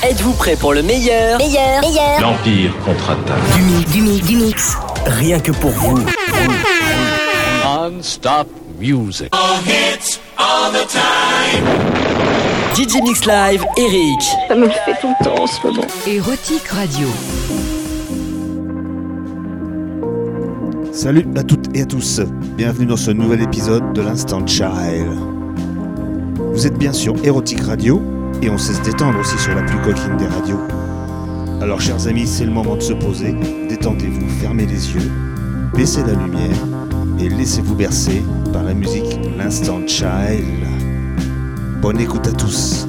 Êtes-vous prêt pour le meilleur Meilleur, meilleur. L'Empire contre-attaque. Du mix, du mix, du mix. Rien que pour vous. Non-stop music. All hits, all the time. DJ Mix Live, Eric. Ça me fait tout le temps en ce moment. Érotique Radio. Salut à toutes et à tous. Bienvenue dans ce nouvel épisode de l'Instant Child. Vous êtes bien sur Érotique Radio et on sait se détendre aussi sur la plus coquine des radios. Alors chers amis, c'est le moment de se poser, détendez-vous, fermez les yeux, baissez la lumière et laissez-vous bercer par la musique L'Instant Child. Bonne écoute à tous.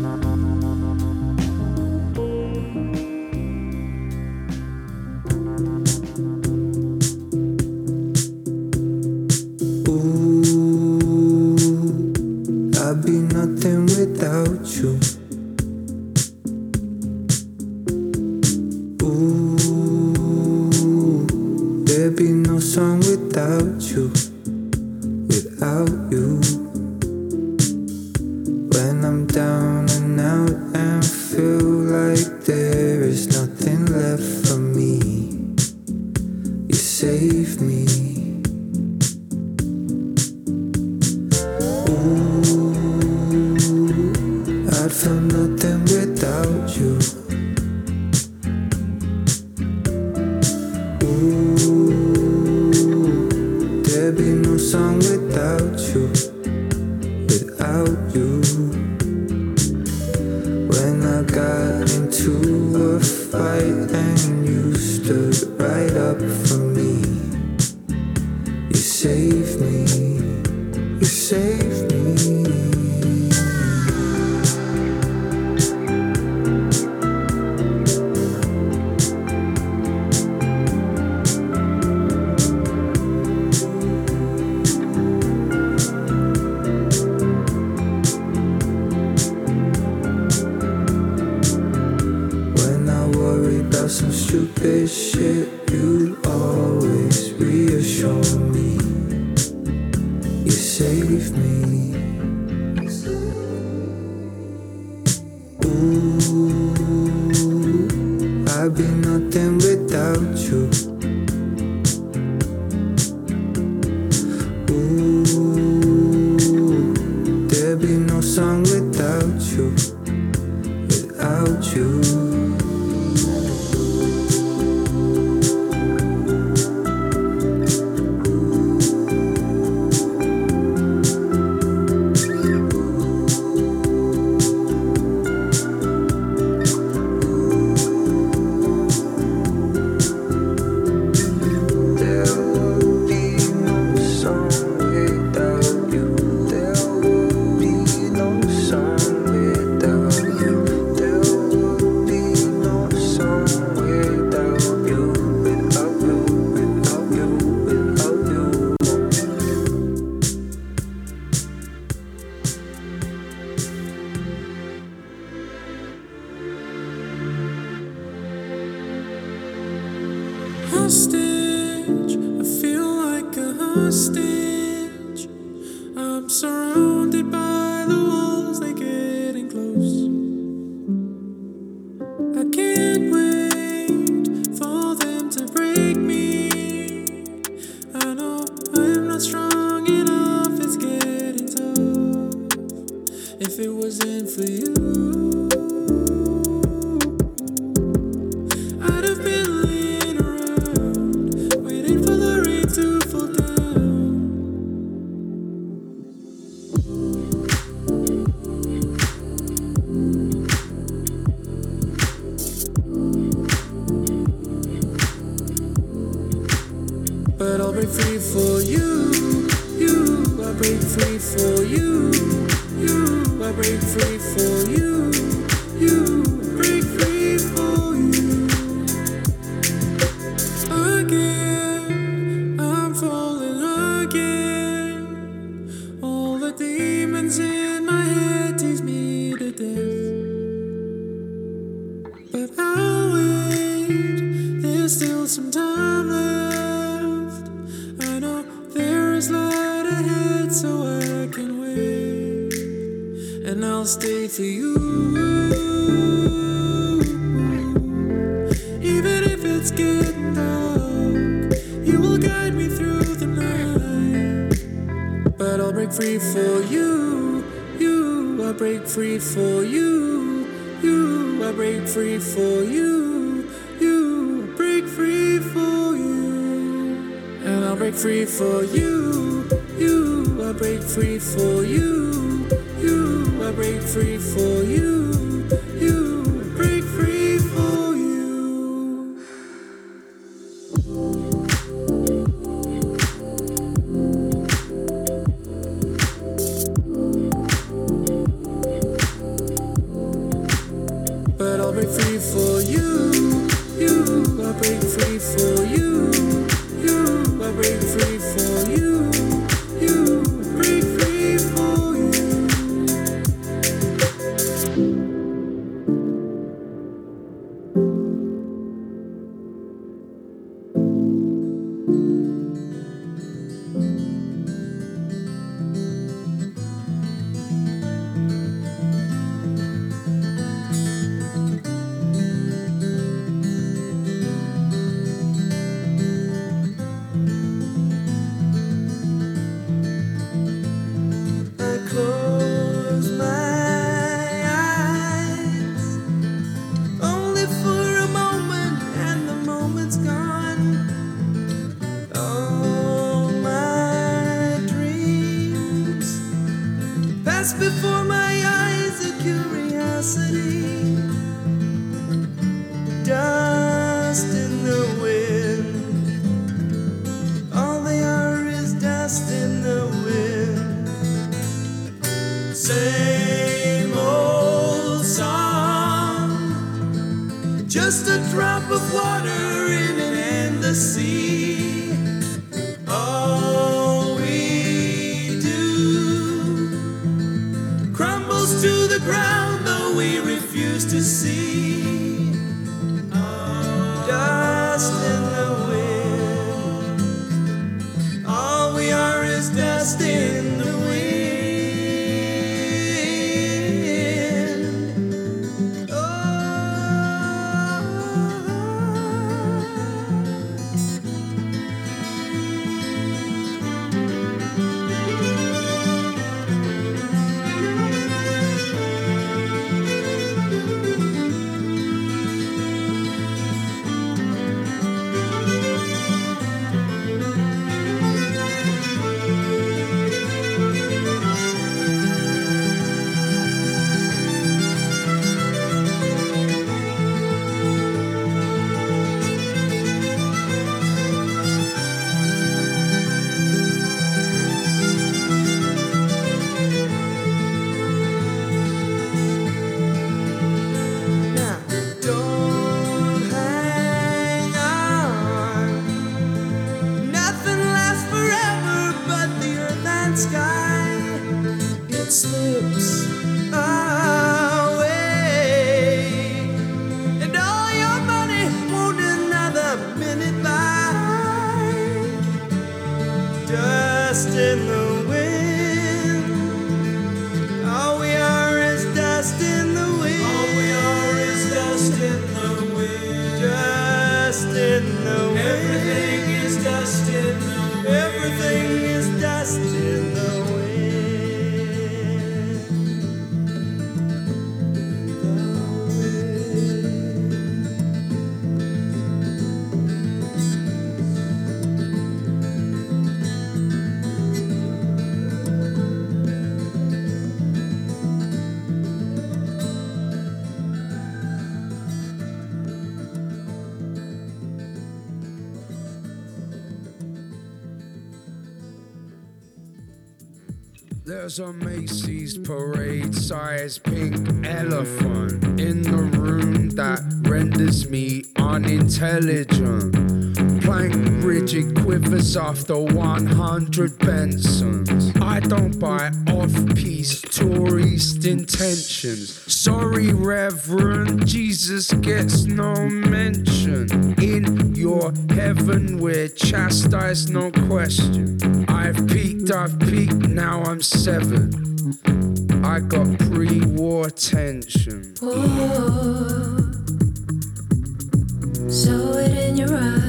I break free for you. You, I break free for you. You, I break free for. There's a Macy's parade size pink elephant in the room that renders me unintelligent plank rigid quivers off the 100 Bensons. I don't buy off piece tourist intentions. Sorry, Reverend, Jesus gets no mention. In your heaven, we're chastised, no question. I've peaked, I've peaked, now I'm seven. I got pre war tension. Ooh, saw it in your eyes.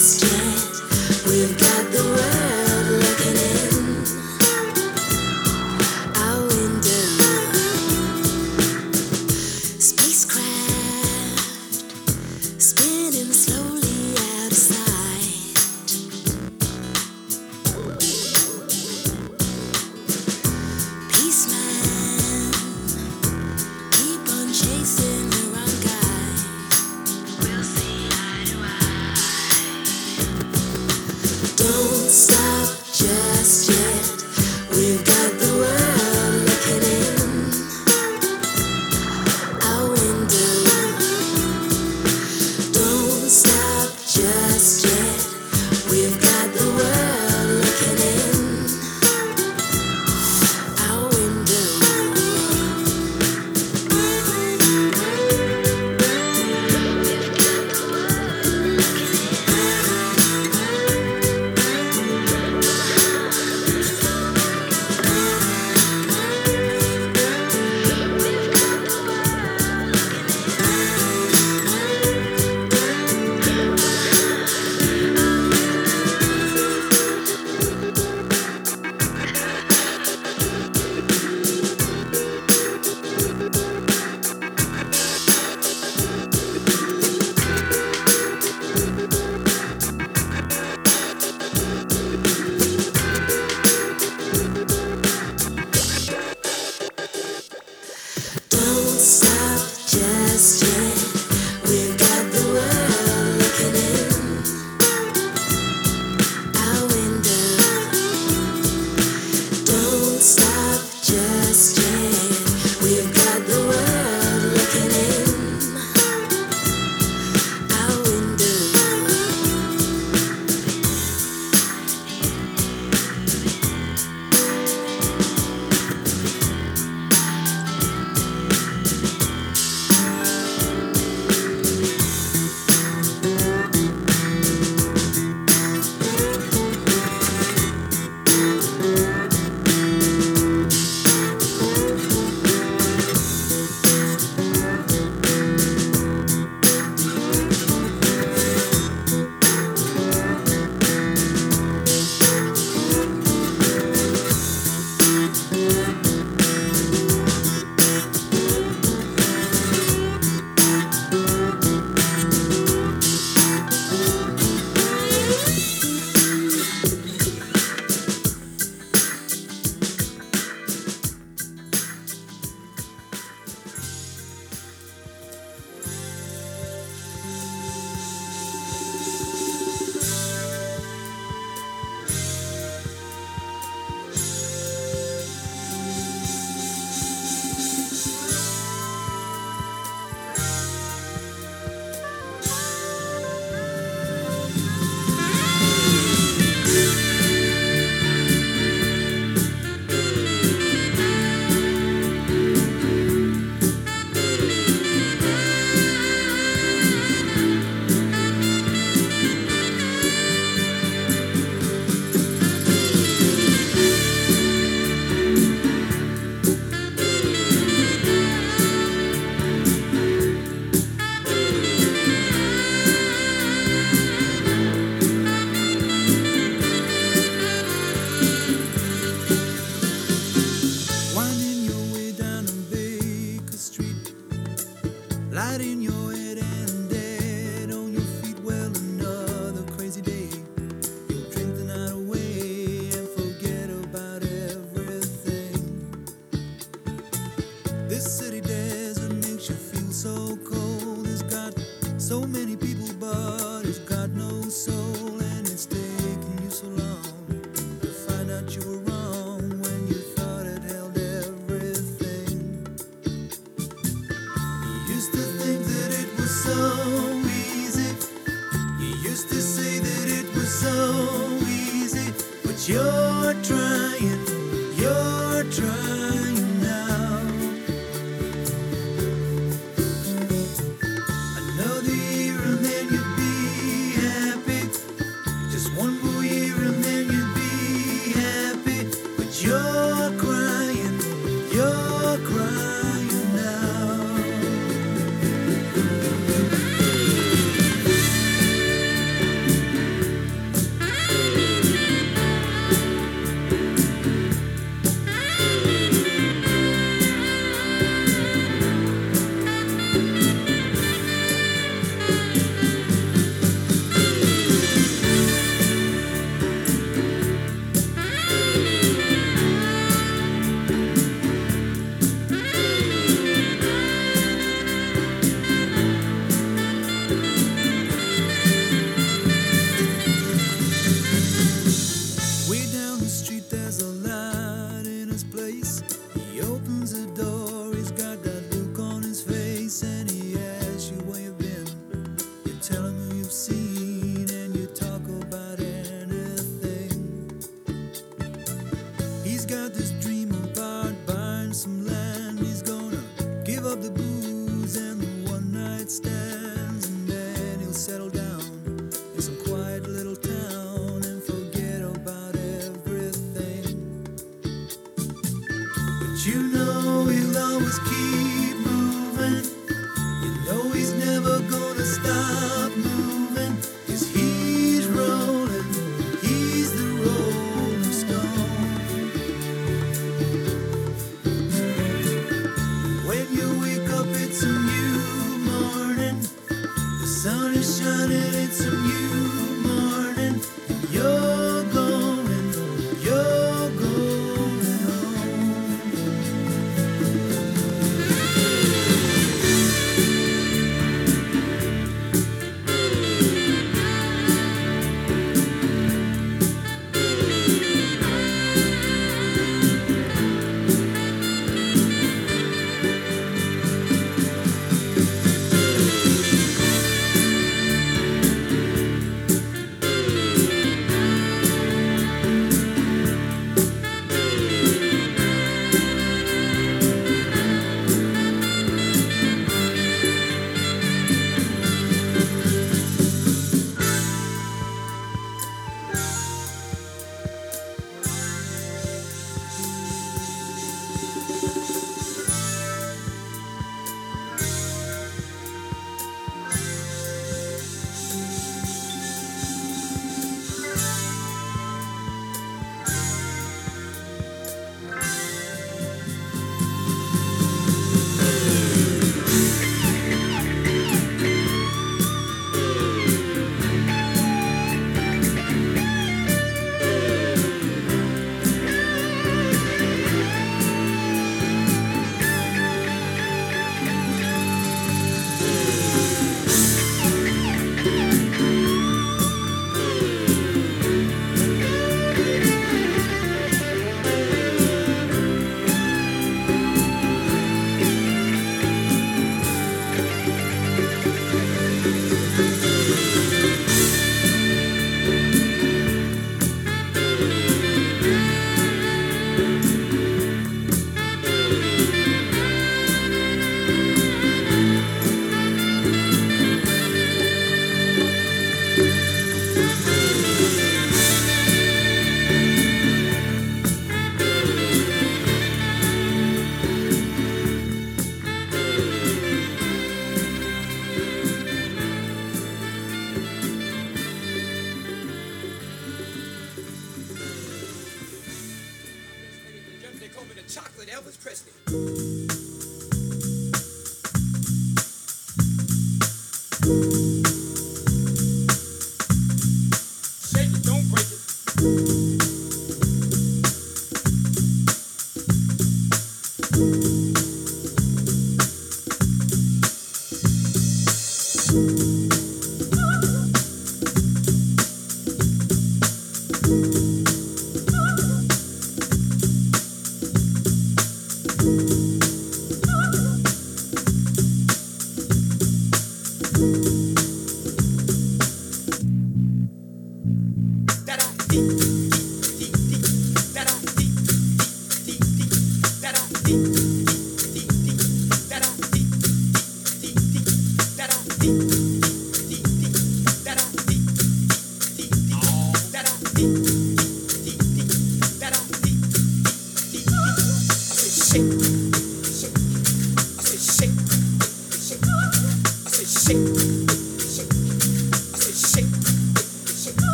just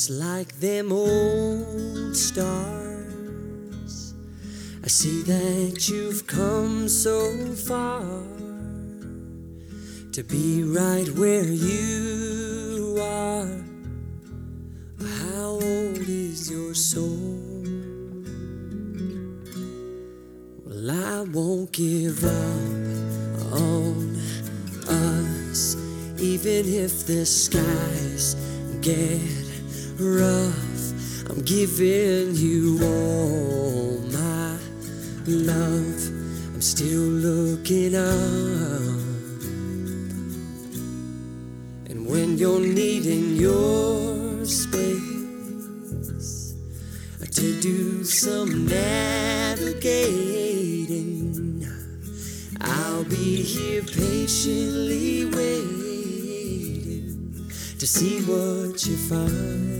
just like them old stars, I see that you've come so far to be right where you are. How old is your soul? Well, I won't give up on us, even if the skies get rough, I'm giving you all my love. I'm still looking up. And when you're needing your space to do some navigating, I'll be here patiently waiting to see what you find.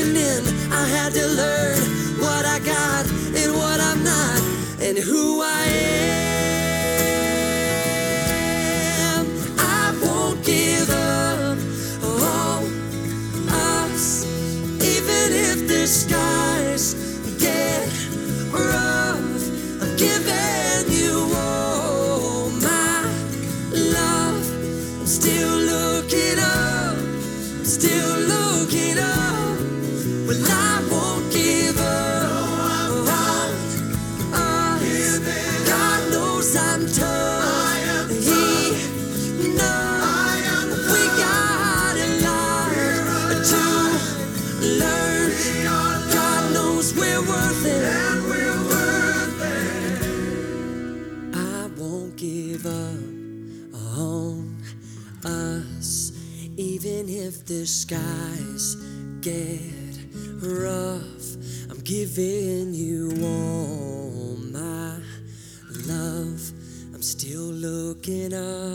caving in. I had to learn what I got and what I'm not, and who I am. The skies get rough. I'm giving you all my love. I'm still looking up.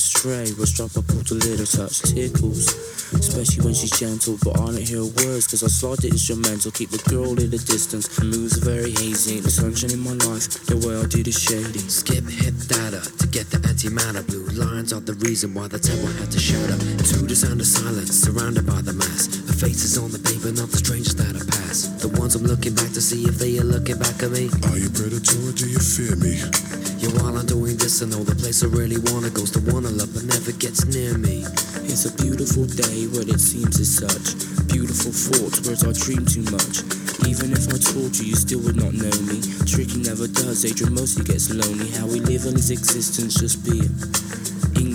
Spliff in the ashtray, was drop a pulled a little touch tickles. Especially when she's gentle, but I don't hear words, cause I slide the instrumental, keep the girl in the distance. Moves are very hazy, the sunshine in my life, the way I do the shady. Skip hip data to get the antimatter. Blue lines are the reason why the temple had to shatter. To the sound of silence, surrounded by the mass. The faces on the paper, not the strangers that I pass. The ones I'm looking back to see if they are looking back at me. Are you predator or do you fear me? While I'm doing this, I know the place I really wanna goes to wanna love, but never gets near me. It's a beautiful day when it seems as such. Beautiful thoughts, whereas I dream too much. Even if I told you, you still would not know me. Tricky never does, Adrian mostly gets lonely. How we live in his existence, just being.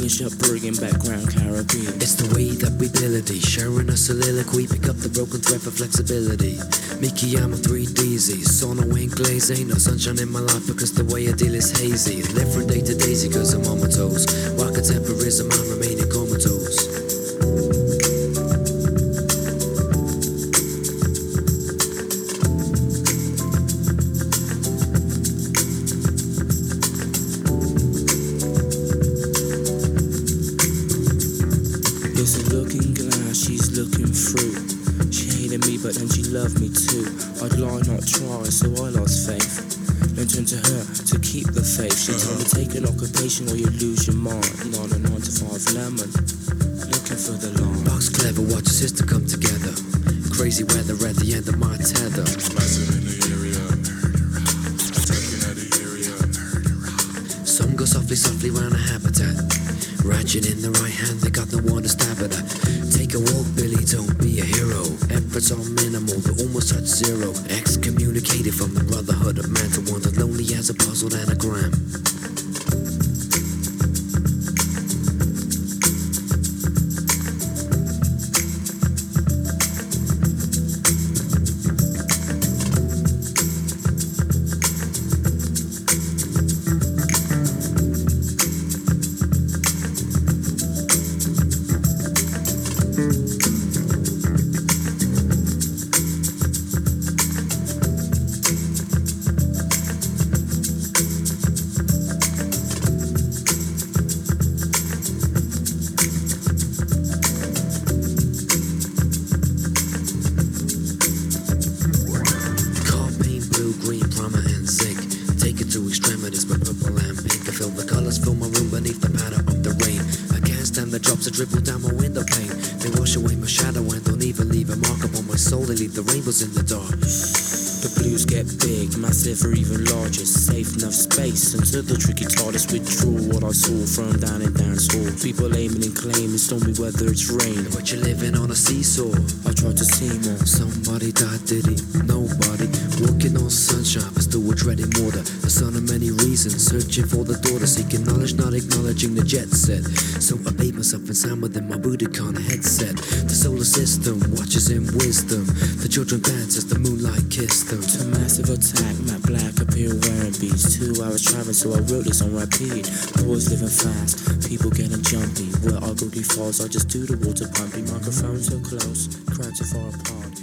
English upbringing, background Caribbean. It's the way that we melody, sharing a soliloquy, pick up the broken thread for flexibility. Mickey, I'm a 3DZ, sono ain't glaze, ain't no sunshine in my life because the way I deal is hazy. Live from day to daisy cause I'm on my toes. While contemporism, I'm remaining comatose. Leave the rainbows in the dark. The blues get big, massive or even larger. Safe enough space until the tricky TARDIS withdraw what I saw from down in dance hall. People aiming and claiming stormy weather, it's rain. But you're living on a seesaw. I tried to see more. Somebody died, did he? Nobody. Walking on sunshine, but still we're treading water. The son of many reasons, searching for the daughter, seeking knowledge, not acknowledging the jet set. So I bathe myself in sound within my Budokan headset. The solar system watches in wisdom. The children dance as the moonlight kissed them. To massive attack, Matt Black appear wearing beats. Two hours traveling, so I wrote this on repeat. Boys living fast, people getting jumpy. Where ugly falls, I just do the water pumping. Microphone so close, crowds so far apart.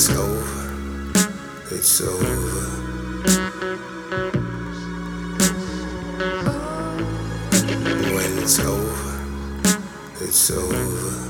It's over, it's over. When it's over, it's over.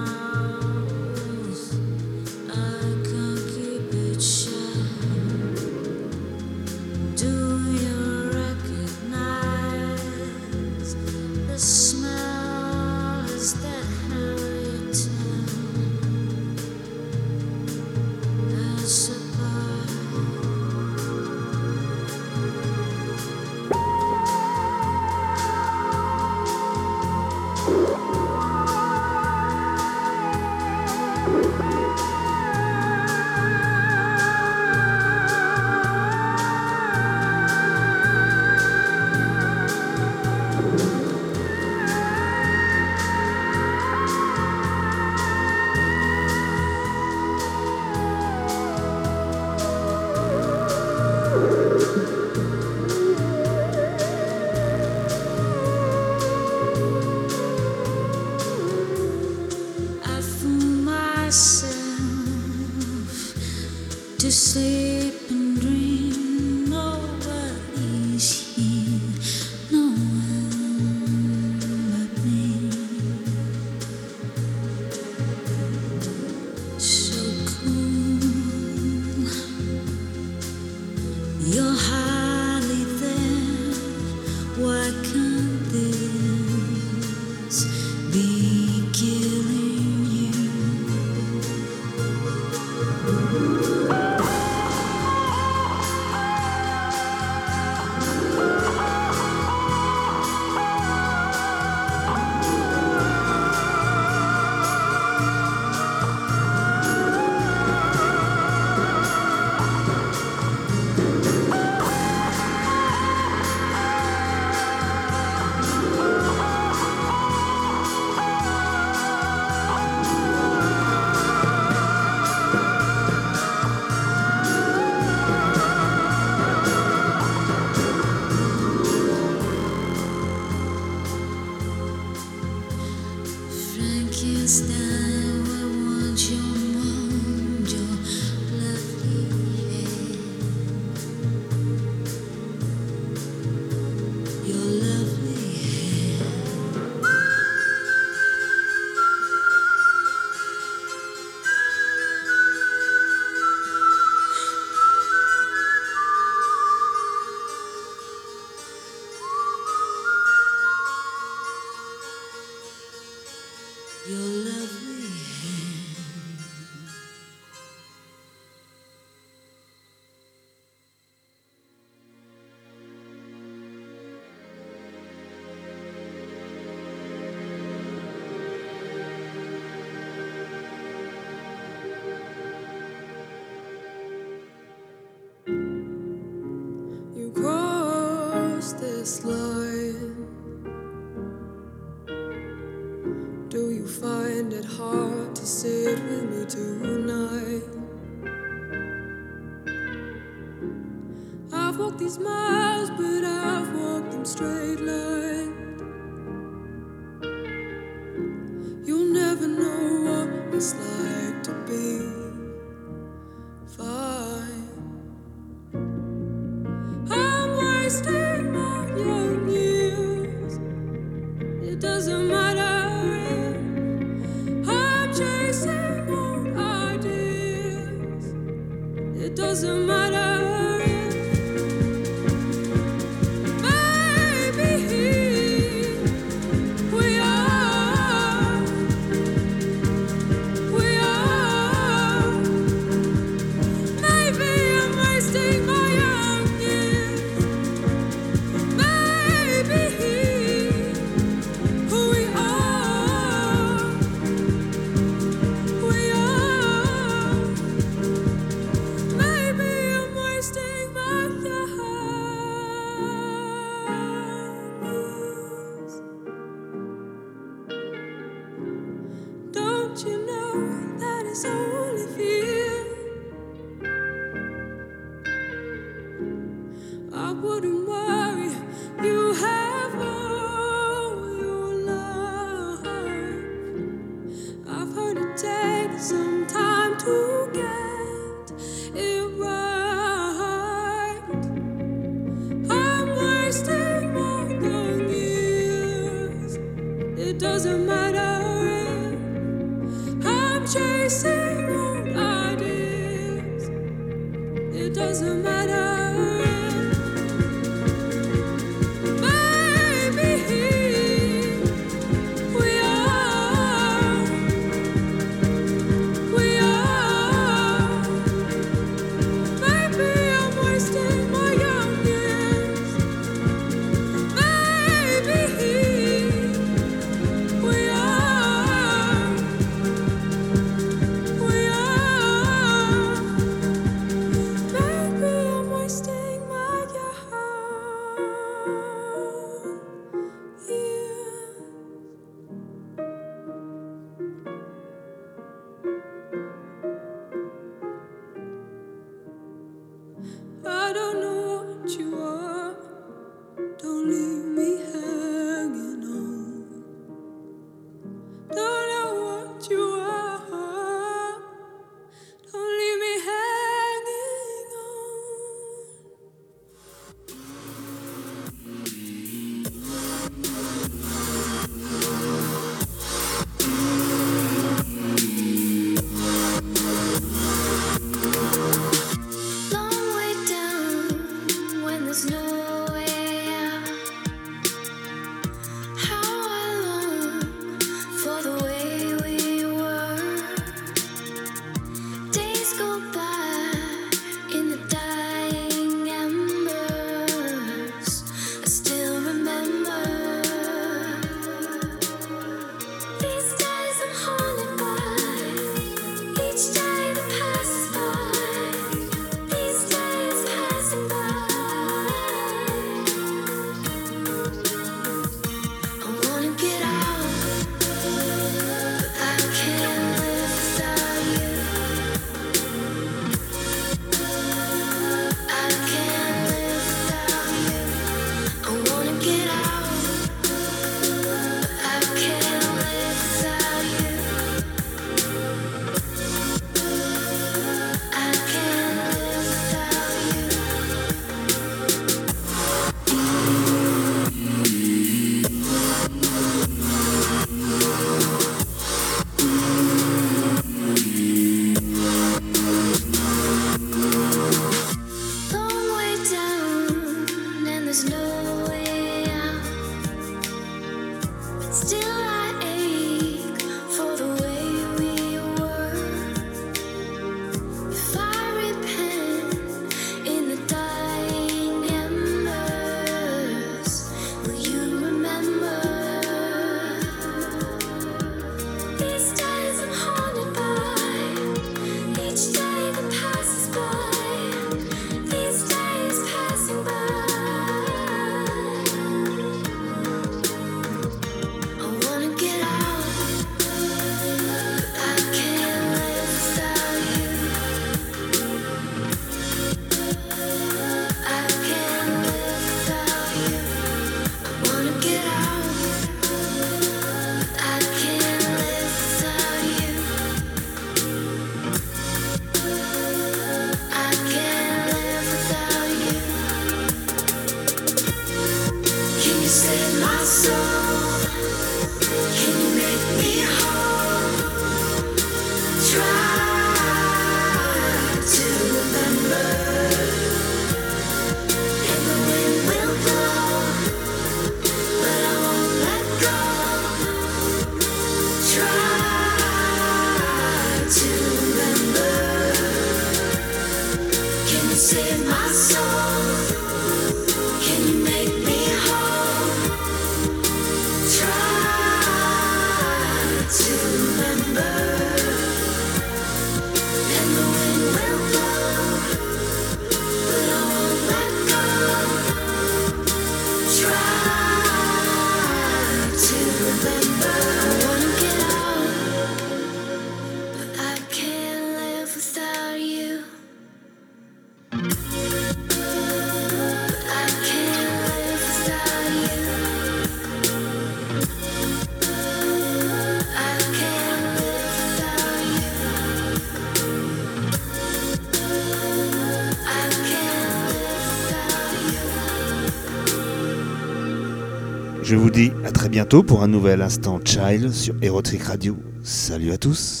bientôt pour un nouvel instant Child sur Erotric Radio. Salut à tous.